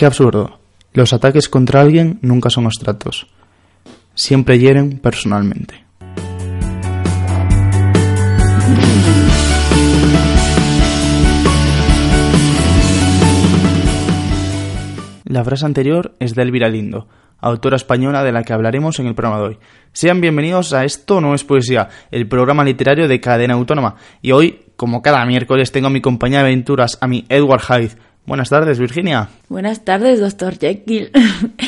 Qué absurdo. Los ataques contra alguien nunca son abstractos. Siempre hieren personalmente. La frase anterior es de Elvira Lindo, autora española de la que hablaremos en el programa de hoy. Sean bienvenidos a Esto no es poesía, el programa literario de Cadena Autónoma. Y hoy, como cada miércoles, tengo a mi compañía de aventuras, a mi Edward Hyde. Buenas tardes, Virginia. Buenas tardes, doctor Jekyll.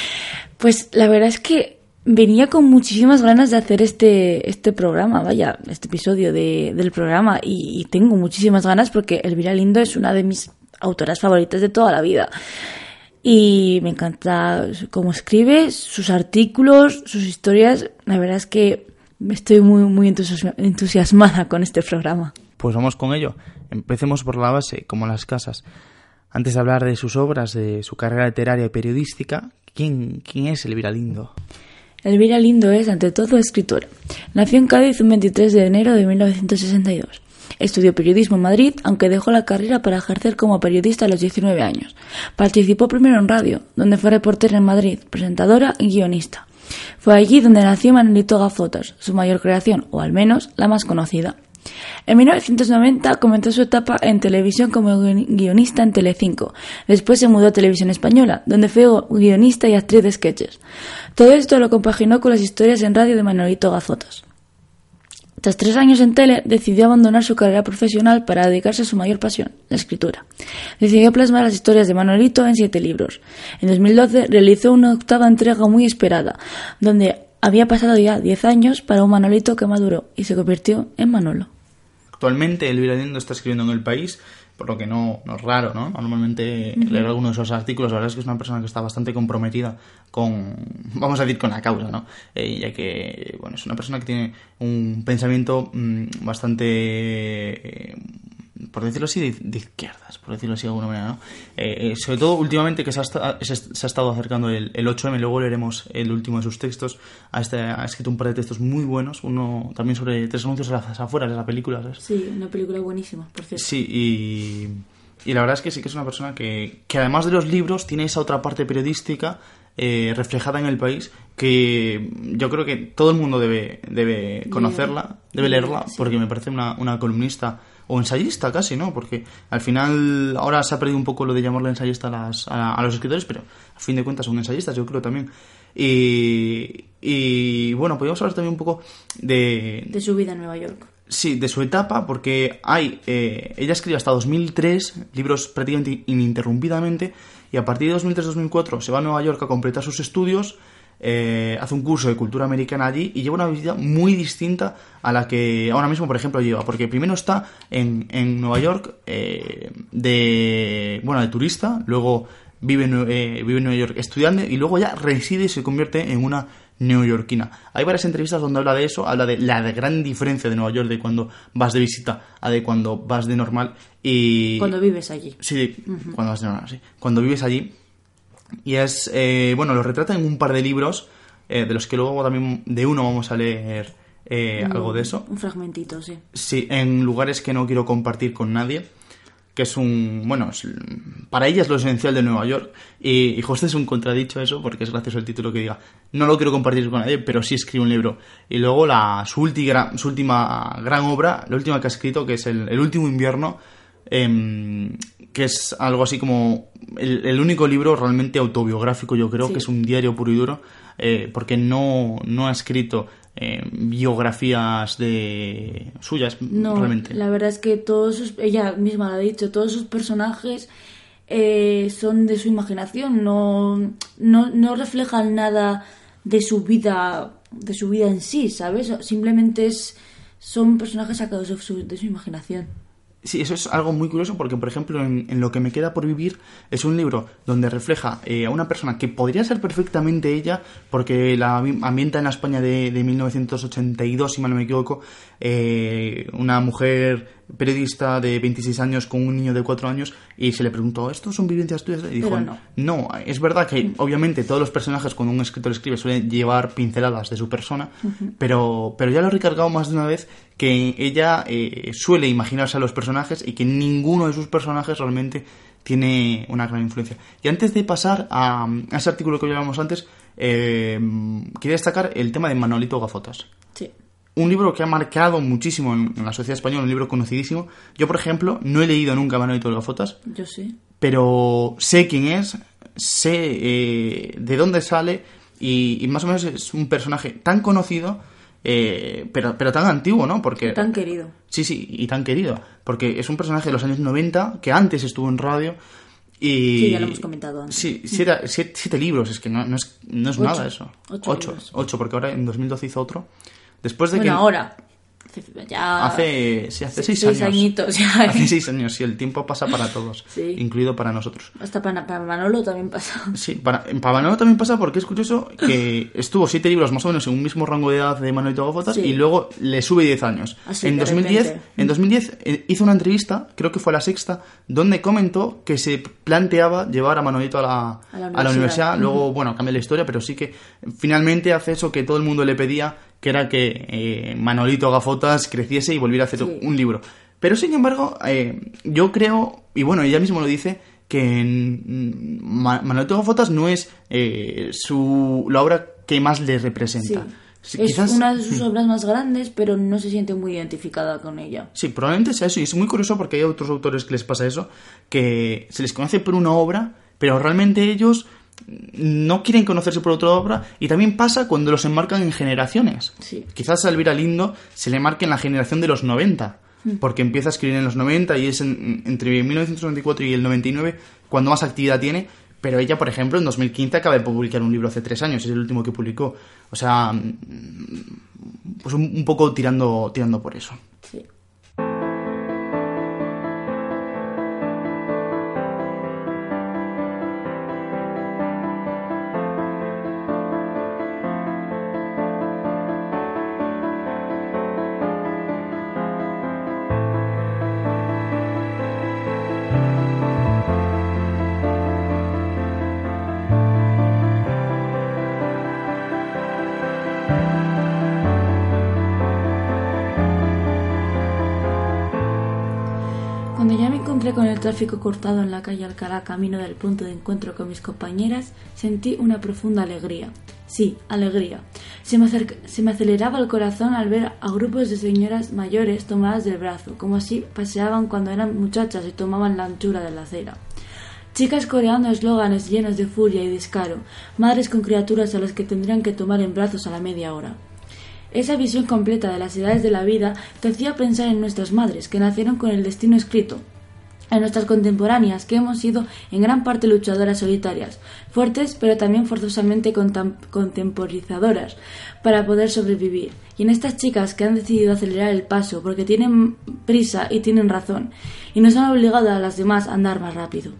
pues la verdad es que venía con muchísimas ganas de hacer este, este programa, vaya, este episodio de, del programa. Y, y tengo muchísimas ganas porque Elvira Lindo es una de mis autoras favoritas de toda la vida. Y me encanta cómo escribe, sus artículos, sus historias. La verdad es que estoy muy, muy entusiasma- entusiasmada con este programa. Pues vamos con ello. Empecemos por la base, como las casas. Antes de hablar de sus obras, de su carrera literaria y periodística, ¿quién, quién es Elvira Lindo? Elvira Lindo es, ante todo, escritora. Nació en Cádiz un 23 de enero de 1962. Estudió periodismo en Madrid, aunque dejó la carrera para ejercer como periodista a los 19 años. Participó primero en radio, donde fue reportera en Madrid, presentadora y guionista. Fue allí donde nació Manolito Gafotas, su mayor creación, o al menos la más conocida. En 1990 comenzó su etapa en televisión como guion- guionista en Telecinco. Después se mudó a Televisión Española, donde fue guionista y actriz de sketches. Todo esto lo compaginó con las historias en radio de Manolito Gafotas. Tras tres años en tele, decidió abandonar su carrera profesional para dedicarse a su mayor pasión, la escritura. Decidió plasmar las historias de Manolito en siete libros. En 2012 realizó una octava entrega muy esperada, donde había pasado ya diez años para un Manolito que maduró y se convirtió en Manolo. Actualmente Elvira Lindo está escribiendo en El País, por lo que no, no es raro, ¿no? Normalmente leer algunos de esos artículos, la verdad es que es una persona que está bastante comprometida con, vamos a decir, con la causa, ¿no? Eh, ya que, bueno, es una persona que tiene un pensamiento mm, bastante, eh, por decirlo así, de, de izquierdas, por decirlo así de alguna manera, ¿no? Eh, eh, sobre todo últimamente que se ha, esta- se, se ha estado acercando el, el 8M, luego leeremos el último de sus textos, ha, este- ha escrito un par de textos muy buenos, uno también sobre tres anuncios a las afueras de la película, ¿sabes? Sí, una película buenísima, por cierto. Sí, y, y la verdad es que sí que es una persona que, que además de los libros tiene esa otra parte periodística eh, reflejada en el país que yo creo que todo el mundo debe, debe conocerla, debe leerla, porque me parece una, una columnista o ensayista casi, ¿no? Porque al final ahora se ha perdido un poco lo de llamarle ensayista a, las, a, a los escritores, pero a fin de cuentas son ensayistas, yo creo también. Y, y bueno, podríamos hablar también un poco de, De su vida en Nueva York. Sí, de su etapa, porque hay. eh, ella escribe hasta 2003 libros prácticamente ininterrumpidamente, y a partir de 2003-2004 se va a Nueva York a completar sus estudios, eh, hace un curso de cultura americana allí y lleva una vida muy distinta a la que ahora mismo, por ejemplo, lleva. Porque primero está en, en Nueva York eh, de. Bueno, de turista, luego vive eh, vive en Nueva York estudiando y luego ya reside y se convierte en una neoyorquina. Hay varias entrevistas donde habla de eso, habla de la gran diferencia de Nueva York de cuando vas de visita a de cuando vas de normal y... Cuando vives allí. Sí, cuando vas de normal, sí. Cuando vives allí. Y es, eh, bueno, lo retrata en un par de libros, eh, de los que luego también de uno vamos a leer eh, algo de eso. Un fragmentito, sí. Sí, en lugares que no quiero compartir con nadie. Que es un. Bueno, es- para ella es lo esencial de Nueva York. Y, y José es un contradicho eso, porque es gracioso el título que diga: No lo quiero compartir con nadie, pero sí escribe un libro. Y luego la, su, ulti- su última gran obra, la última que ha escrito, que es El, el último invierno, em, que es algo así como el, el único libro realmente autobiográfico, yo creo, Sí. que es un diario puro y duro, eh, porque no, no ha escrito eh, biografías de suyas, No, realmente. la verdad es que todos sus, ella misma lo ha dicho, todos sus personajes eh, son de su imaginación, no, no, no reflejan nada de su vida, de su vida en sí, ¿sabes? Simplemente es, son personajes sacados de su, de su imaginación. Sí, eso es algo muy curioso porque, por ejemplo, en, en Lo que me queda por vivir es un libro donde refleja eh, a una persona que podría ser perfectamente ella, porque la ambi- ambienta en la España de, de 1982, si mal no me equivoco, eh, una mujer periodista de 26 años con un niño de 4 años y se le preguntó, ¿estos son vivencias tuyas? Y dijo, no. no, es verdad que obviamente todos los personajes cuando un escritor escribe suelen llevar pinceladas de su persona, pero, pero ya lo he recargado más de una vez que ella eh, suele imaginarse a los personajes y que ninguno de sus personajes realmente tiene una gran influencia. Y antes de pasar a, a ese artículo que hablábamos antes, eh, quería destacar el tema de Manolito Gafotas Sí. Un libro que ha marcado muchísimo en, en la sociedad española, un libro conocidísimo. Yo, por ejemplo, no he leído nunca de Gafotas, Yo sí. pero sé quién es, sé eh, de dónde sale y, y más o menos es un personaje tan conocido, eh, pero, pero tan antiguo, ¿no? Porque Tan querido. Sí, sí, y tan querido, porque es un personaje de los años 90 que antes estuvo en radio y... Sí, ya lo hemos comentado antes. Sí, siete, siete- libros, es que no, no es, no es Ocho. nada eso. Ocho ocho, ocho, porque ahora en 2012 hizo otro. Después de Bueno, que... ahora. Ya. Hace, sí, hace seis, seis años. añitos ya. Hace seis años, sí, el tiempo pasa para todos, Sí. incluido para nosotros. Hasta para, para Manolo también pasa. Sí, para, en Pavanolo también pasa porque es curioso que estuvo siete libros más o menos en un mismo rango de edad de Manolito Gafotas Sí. y luego le sube 10 años. Así, en, de 2010, repente. en 2010 eh, hizo una entrevista, creo que fue la sexta, donde comentó que se planteaba llevar a Manolito a la, A la a la universidad. Luego, bueno, cambia la historia, pero sí que finalmente hace eso que todo el mundo le pedía, que era que eh, Manolito Gafotas creciese y volviera a hacer Sí. un libro. Pero sin embargo, eh, yo creo, y bueno, ella mismo lo dice, que mm, Ma- Manolito Gafotas no es eh, su, la obra que más le Sí. representa. Sí, es quizás- una de sus obras más grandes, pero no se siente muy identificada con ella. Sí, probablemente sea eso. Y es muy curioso porque hay otros autores que les pasa eso, que se les conoce por una obra, pero realmente ellos no quieren conocerse por otra obra. Y también pasa cuando los enmarcan en generaciones. Sí. Quizás a Elvira Lindo se le marque en la generación de los 90, porque empieza a escribir en los 90 y es en- entre 1994 y el 99 cuando más actividad tiene. Pero ella, por ejemplo, en 2015 acaba de publicar un libro hace tres años, es el último que publicó. O sea, mm, pues un, un poco tirando, tirando por eso. Sí. Tráfico cortado en la calle Alcalá camino del punto de encuentro con mis compañeras, sentí una profunda alegría. Sí, alegría. Se me, se me aceleraba el corazón al ver a grupos de señoras mayores tomadas del brazo, como así paseaban cuando eran muchachas y tomaban la anchura de la acera. Chicas coreando eslóganes llenos de furia y descaro, madres con criaturas a las que tendrían que tomar en brazos a la media hora. Esa visión completa de las edades de la vida te hacía pensar en nuestras madres, que nacieron con el destino escrito, en nuestras contemporáneas, que hemos sido en gran parte luchadoras solitarias, fuertes pero también forzosamente contemporizadoras, para poder sobrevivir, y en estas chicas que han decidido acelerar el paso porque tienen prisa y tienen razón, y nos han obligado a las demás a andar más rápido.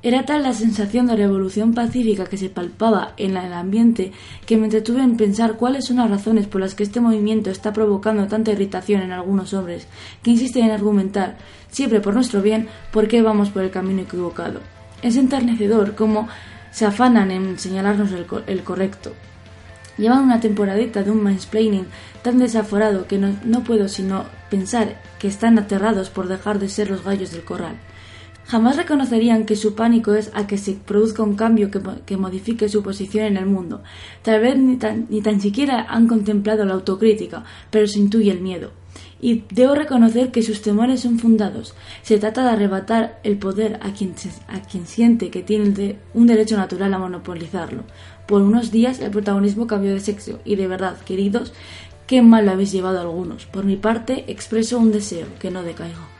Era tal la sensación de revolución pacífica que se palpaba en el ambiente que me entretuve en pensar cuáles son las razones por las que este movimiento está provocando tanta irritación en algunos hombres que insisten en argumentar, siempre por nuestro bien, por qué vamos por el camino equivocado. Es enternecedor cómo se afanan en señalarnos el, el correcto. Llevan una temporadita de un mansplaining tan desaforado que no, no puedo sino pensar que están aterrados por dejar de ser los gallos del corral. Jamás reconocerían que su pánico es a que se produzca un cambio que, mo- que modifique su posición en el mundo. Tal vez ni tan, ni tan siquiera han contemplado la autocrítica, pero se intuye el miedo. y debo reconocer que sus temores son fundados. Se trata de arrebatar el poder a quien, a quien siente que tiene un derecho natural a monopolizarlo. Por unos días el protagonismo cambió de sexo y de verdad, queridos, qué mal lo habéis llevado algunos. Por mi parte, expreso un deseo, que no decaiga.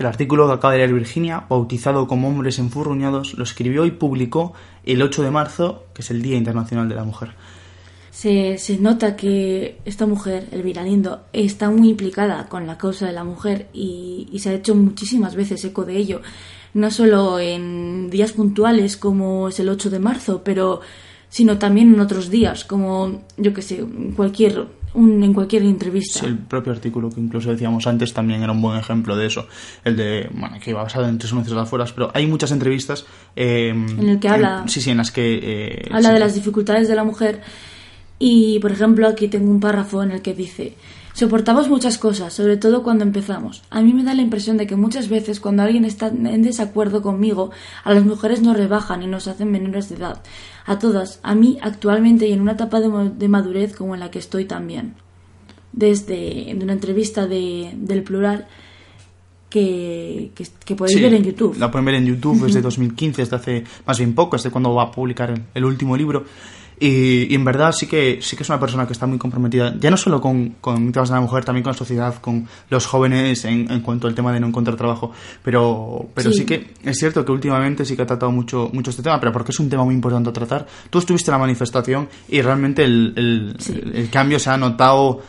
El artículo que acaba de leer Virginia, bautizado como Hombres enfurruñados, lo escribió y publicó el 8 de marzo, que es el Día Internacional de la Mujer. Se, se nota que esta mujer, Elvira Lindo, está muy implicada con la causa de la mujer y, se ha hecho muchísimas veces eco de ello, no solo en días puntuales como es el 8 de marzo, pero sino también en otros días, como yo que sé, cualquier en cualquier entrevista. Sí, el propio artículo que incluso decíamos antes también era un buen ejemplo de eso. El de, bueno, que iba basado en tres meses afuera, pero hay muchas entrevistas. Eh, en el que habla. sí, sí, en las que. Eh, habla de las dificultades de la mujer y, por ejemplo, aquí tengo un párrafo en el que dice, soportamos muchas cosas, sobre todo cuando empezamos. A mí me da la impresión de que muchas veces cuando alguien está en desacuerdo conmigo, a las mujeres nos rebajan y nos hacen menores de edad. A todas, a mí actualmente y en una etapa de, madurez como en la que estoy también. Desde una entrevista de, del plural, que, que, podéis ver en YouTube. La pueden ver en YouTube, es de 2015, es de hace más bien poco, es de cuando va a publicar el último libro. Y, en verdad sí que, sí que es una persona que está muy comprometida, ya no solo con, con temas de la mujer, también con la sociedad, con los jóvenes en, en cuanto al tema de no encontrar trabajo. Pero, pero sí. que es cierto que últimamente sí que ha tratado mucho, mucho este tema, pero porque es un tema muy importante a tratar. Tú estuviste en la manifestación y realmente el, el, el, cambio se ha notado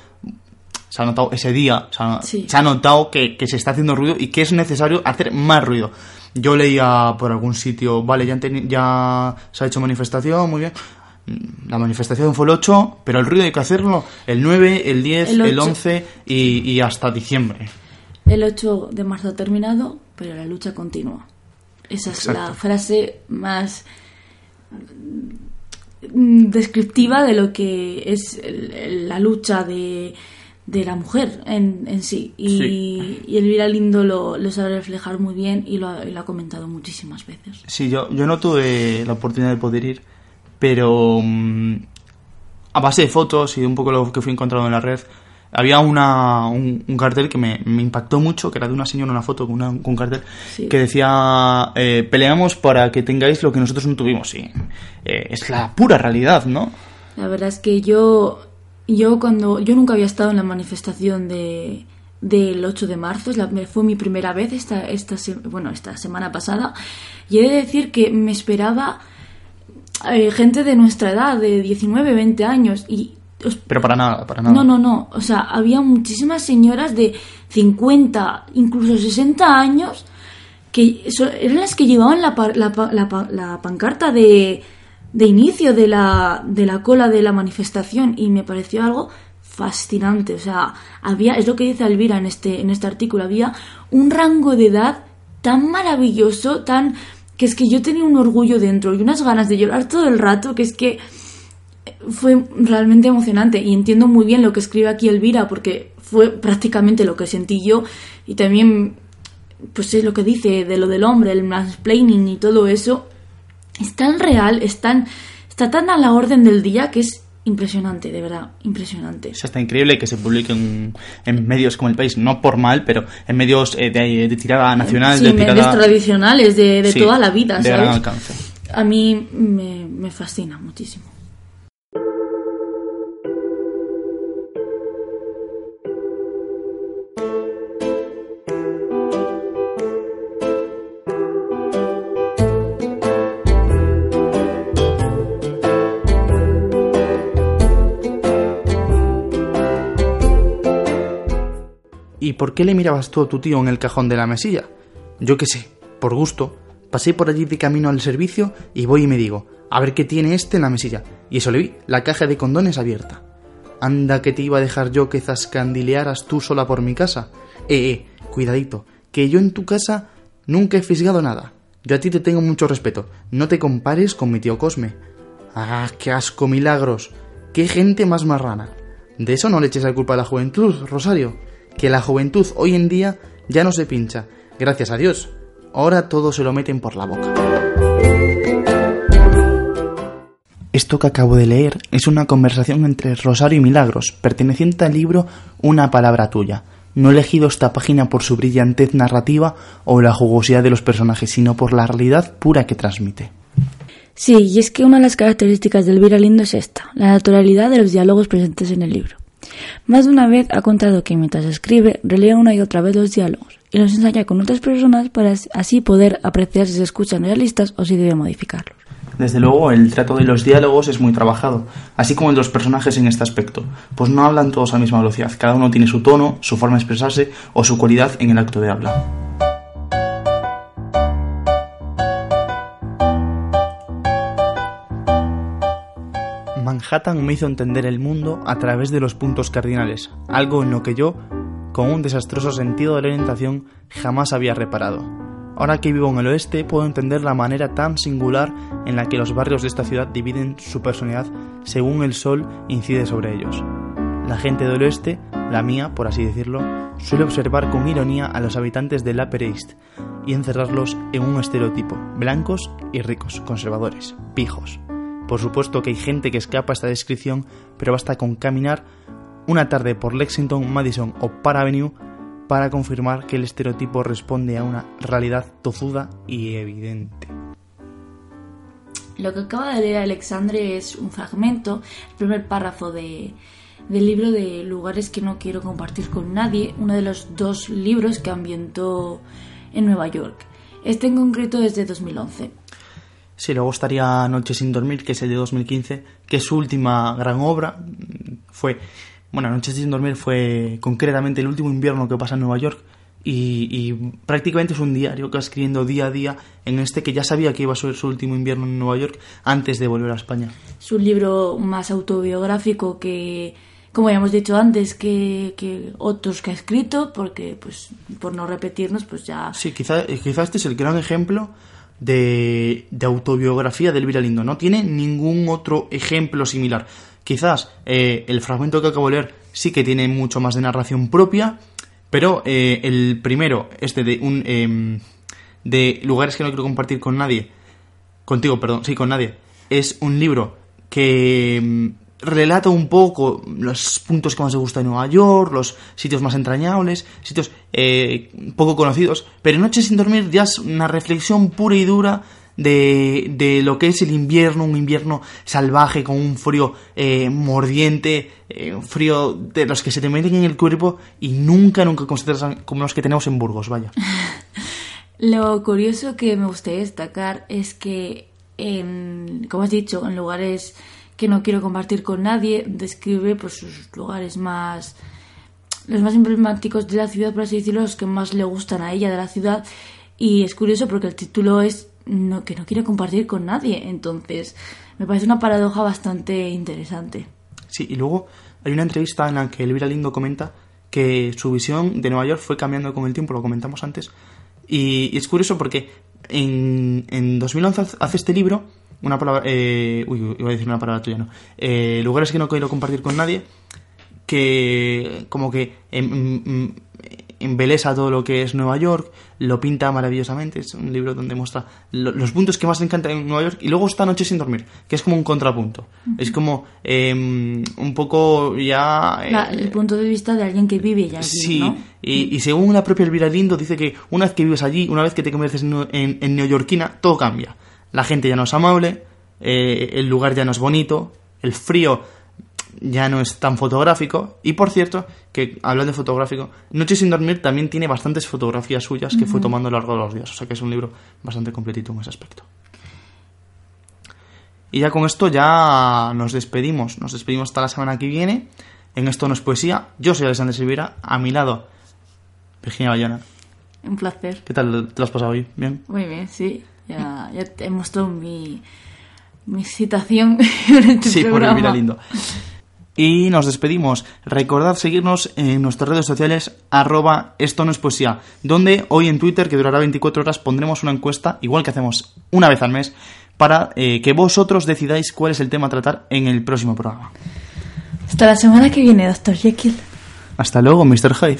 se ha notado ese día, se ha, notado que, que, se está haciendo ruido y que es necesario hacer más ruido. Yo leía por algún sitio, vale, ya, ya se ha hecho manifestación, muy bien, la manifestación fue el 8, pero el ruido hay que hacerlo el 9, el 10, el, 11 y, hasta diciembre. El 8 de marzo ha terminado, pero la lucha continúa. Esa es la frase más descriptiva de lo que es la lucha de, la mujer en, sí. Y, el Elvira Lindo lo, sabe reflejar muy bien y lo, ha comentado muchísimas veces. Sí, yo, yo no tuve la oportunidad de poder ir, pero mm, a base de fotos y de un poco lo que fui encontrando en la red, había una, un, cartel que me, impactó mucho, que era de una señora, una foto con, un cartel, que decía, eh, peleamos para que tengáis lo que nosotros no tuvimos. Y eh, es la pura realidad, ¿no? La verdad es que yo, yo cuando, yo nunca había estado en la manifestación de, del 8 de marzo, fue mi primera vez esta, esta, bueno, esta semana pasada, y he de decir que me esperaba eh, gente de nuestra edad, de 19, 20 años. Y, Pero para nada, para nada. No, no, no. O sea, había muchísimas señoras de 50, incluso 60 años, que eran las que llevaban la, la, la, pancarta de, de inicio de la, de la cola de la manifestación y me pareció algo fascinante. O sea, había, es lo que dice Elvira en este, en este artículo, había un rango de edad tan maravilloso, tan que es que yo tenía un orgullo dentro y unas ganas de llorar todo el rato, que es que fue realmente emocionante. Y entiendo muy bien lo que escribe aquí Elvira porque fue prácticamente lo que sentí yo. Y también pues es lo que dice de lo del hombre, el mansplaining y todo eso. Es tan real, es tan, está tan a la orden del día que es impresionante, de verdad, impresionante. O sea, está increíble que se publique en, medios como El País, no por mal, pero en medios eh, de, tirada nacional, sí, de medios tradicionales de, toda la vida, de Gran alcance. A mí me fascina muchísimo. ¿Y por qué le mirabas tú a tu tío en el cajón de la mesilla? Yo qué sé, por gusto. Pasé por allí de camino al servicio y voy y me digo, a ver qué tiene este en la mesilla. Y eso le vi, la caja de condones abierta. Anda que te iba a dejar yo que zascandilearas tú sola por mi casa. Eh, eh, cuidadito, que yo en tu casa nunca he fisgado nada. Yo a ti te tengo mucho respeto. No te compares con mi tío Cosme. Ah, qué asco, milagros. Qué gente más marrana. De eso no le eches la culpa a la juventud, Rosario que la juventud hoy en día ya no se pincha, gracias a Dios. Ahora todo se lo meten por la boca. Esto que acabo de leer es una conversación entre Rosario y Milagros, perteneciente al libro Una palabra tuya. No he elegido esta página por su brillantez narrativa o la jugosidad de los personajes, sino por la realidad pura que transmite. Sí, y es que una de las características del Lindo es esta, la naturalidad de los diálogos presentes en el libro. Más de una vez ha contado que mientras escribe, relee una y otra vez los diálogos y los ensaya con otras personas para así poder apreciar si se escuchan realistas o si debe modificarlos. Desde luego, el trato de los diálogos es muy trabajado, así como el de los personajes en este aspecto, pues no hablan todos a la misma velocidad, cada uno tiene su tono, su forma de expresarse o su cualidad en el acto de habla. Manhattan me hizo entender el mundo a través de los puntos cardinales, algo en lo que yo, con un desastroso sentido de orientación, jamás había reparado. Ahora que vivo en el oeste, puedo entender la manera tan singular en la que los barrios de esta ciudad dividen su personalidad según el sol incide sobre ellos. La gente del oeste, la mía, por así decirlo, suele observar con ironía a los habitantes del Upper East y encerrarlos en un estereotipo, blancos y ricos, conservadores, pijos. Por supuesto que hay gente que escapa a esta descripción, pero basta con caminar una tarde por Lexington, Madison o Park Avenue para confirmar que el estereotipo responde a una realidad tozuda y evidente. Lo que acaba de leer Alexandre es un fragmento, el primer párrafo de, del libro de Lugares que no quiero compartir con nadie, uno de los dos libros que ambientó en Nueva York. Este en concreto es de 2011. Sí, luego estaría Noche sin dormir, que es el de 2015, que es su última gran obra. Fue bueno, Noches sin dormir fue concretamente el último invierno que pasa en Nueva York y, prácticamente es un diario que va escribiendo día a día en este que ya sabía que iba a ser su último invierno en Nueva York antes de volver a España. Es un libro más autobiográfico que, como ya hemos dicho antes, que, otros que ha escrito, porque pues por no repetirnos, pues ya... Sí, quizá, quizá este es el gran ejemplo de, de autobiografía de Elvira Lindo. No tiene ningún otro ejemplo similar. Quizás eh, el fragmento que acabo de leer sí que tiene mucho más de narración propia, pero eh, el primero, este de un em, de lugares que no quiero compartir con nadie, contigo, perdón, sí, con nadie, es un libro que em, relata un poco los puntos que más le gusta de Nueva York, los sitios más entrañables, sitios eh, poco conocidos, pero Noche sin dormir ya es una reflexión pura y dura de, de, lo que es el invierno, un invierno salvaje con un frío eh, mordiente, eh, un frío de los que se te meten en el cuerpo y nunca, nunca consideras como los que tenemos en Burgos, vaya. Lo curioso que me gustaría destacar es que, en, como has dicho, en lugares que no quiero compartir con nadie, describe pues, sus lugares más los más emblemáticos de la ciudad, por así decirlo, los que más le gustan a ella de la ciudad. Y es curioso porque el título es no, que no quiere compartir con nadie. Entonces, me parece una paradoja bastante interesante. Sí, y luego hay una entrevista en la que Elvira Lindo comenta que su visión de Nueva York fue cambiando con el tiempo, lo comentamos antes. Y, es curioso porque en, en 2011 hace este libro, una palabra. Eh, uy, iba a decir una palabra tuya, no. Eh, lugares que no quiero compartir con nadie, que como que. Em, embeleza todo lo que es Nueva York, lo pinta maravillosamente, es un libro donde muestra los puntos que más le encantan en Nueva York y luego está Noche sin dormir, que es como un contrapunto, es como em, un poco ya... el eh, punto de vista de alguien que vive ya Sí, y, según la propia Elvira Lindo dice que una vez que vives allí, una vez que te conviertes en, en, neoyorquina, todo cambia. La gente ya no es amable, eh, el lugar ya no es bonito, el frío ya no es tan fotográfico. Y por cierto, que hablando de fotográfico, Noche sin dormir también tiene bastantes fotografías suyas que fue tomando a lo largo de los días. O sea que es un libro bastante completito en ese aspecto. Y ya con esto ya nos despedimos. Nos despedimos hasta la semana que viene. En Esto no es poesía. Yo soy Alexander Silveira. A mi lado, Virginia Bayona. Un placer. ¿Qué tal te lo has pasado hoy? ¿Bien? Muy bien, sí. Ya, ya te he mostrado mi, mi citación en este sí, programa. por el lindo. Y nos despedimos. Recordad seguirnos en nuestras redes sociales arroba esto no es poesía, donde hoy en Twitter, que durará 24 horas, pondremos una encuesta, igual que hacemos una vez al mes, para eh, que vosotros decidáis cuál es el tema a tratar en el próximo programa. Hasta la semana que viene, Dr. Jekyll. Hasta luego, Mr. Hyde.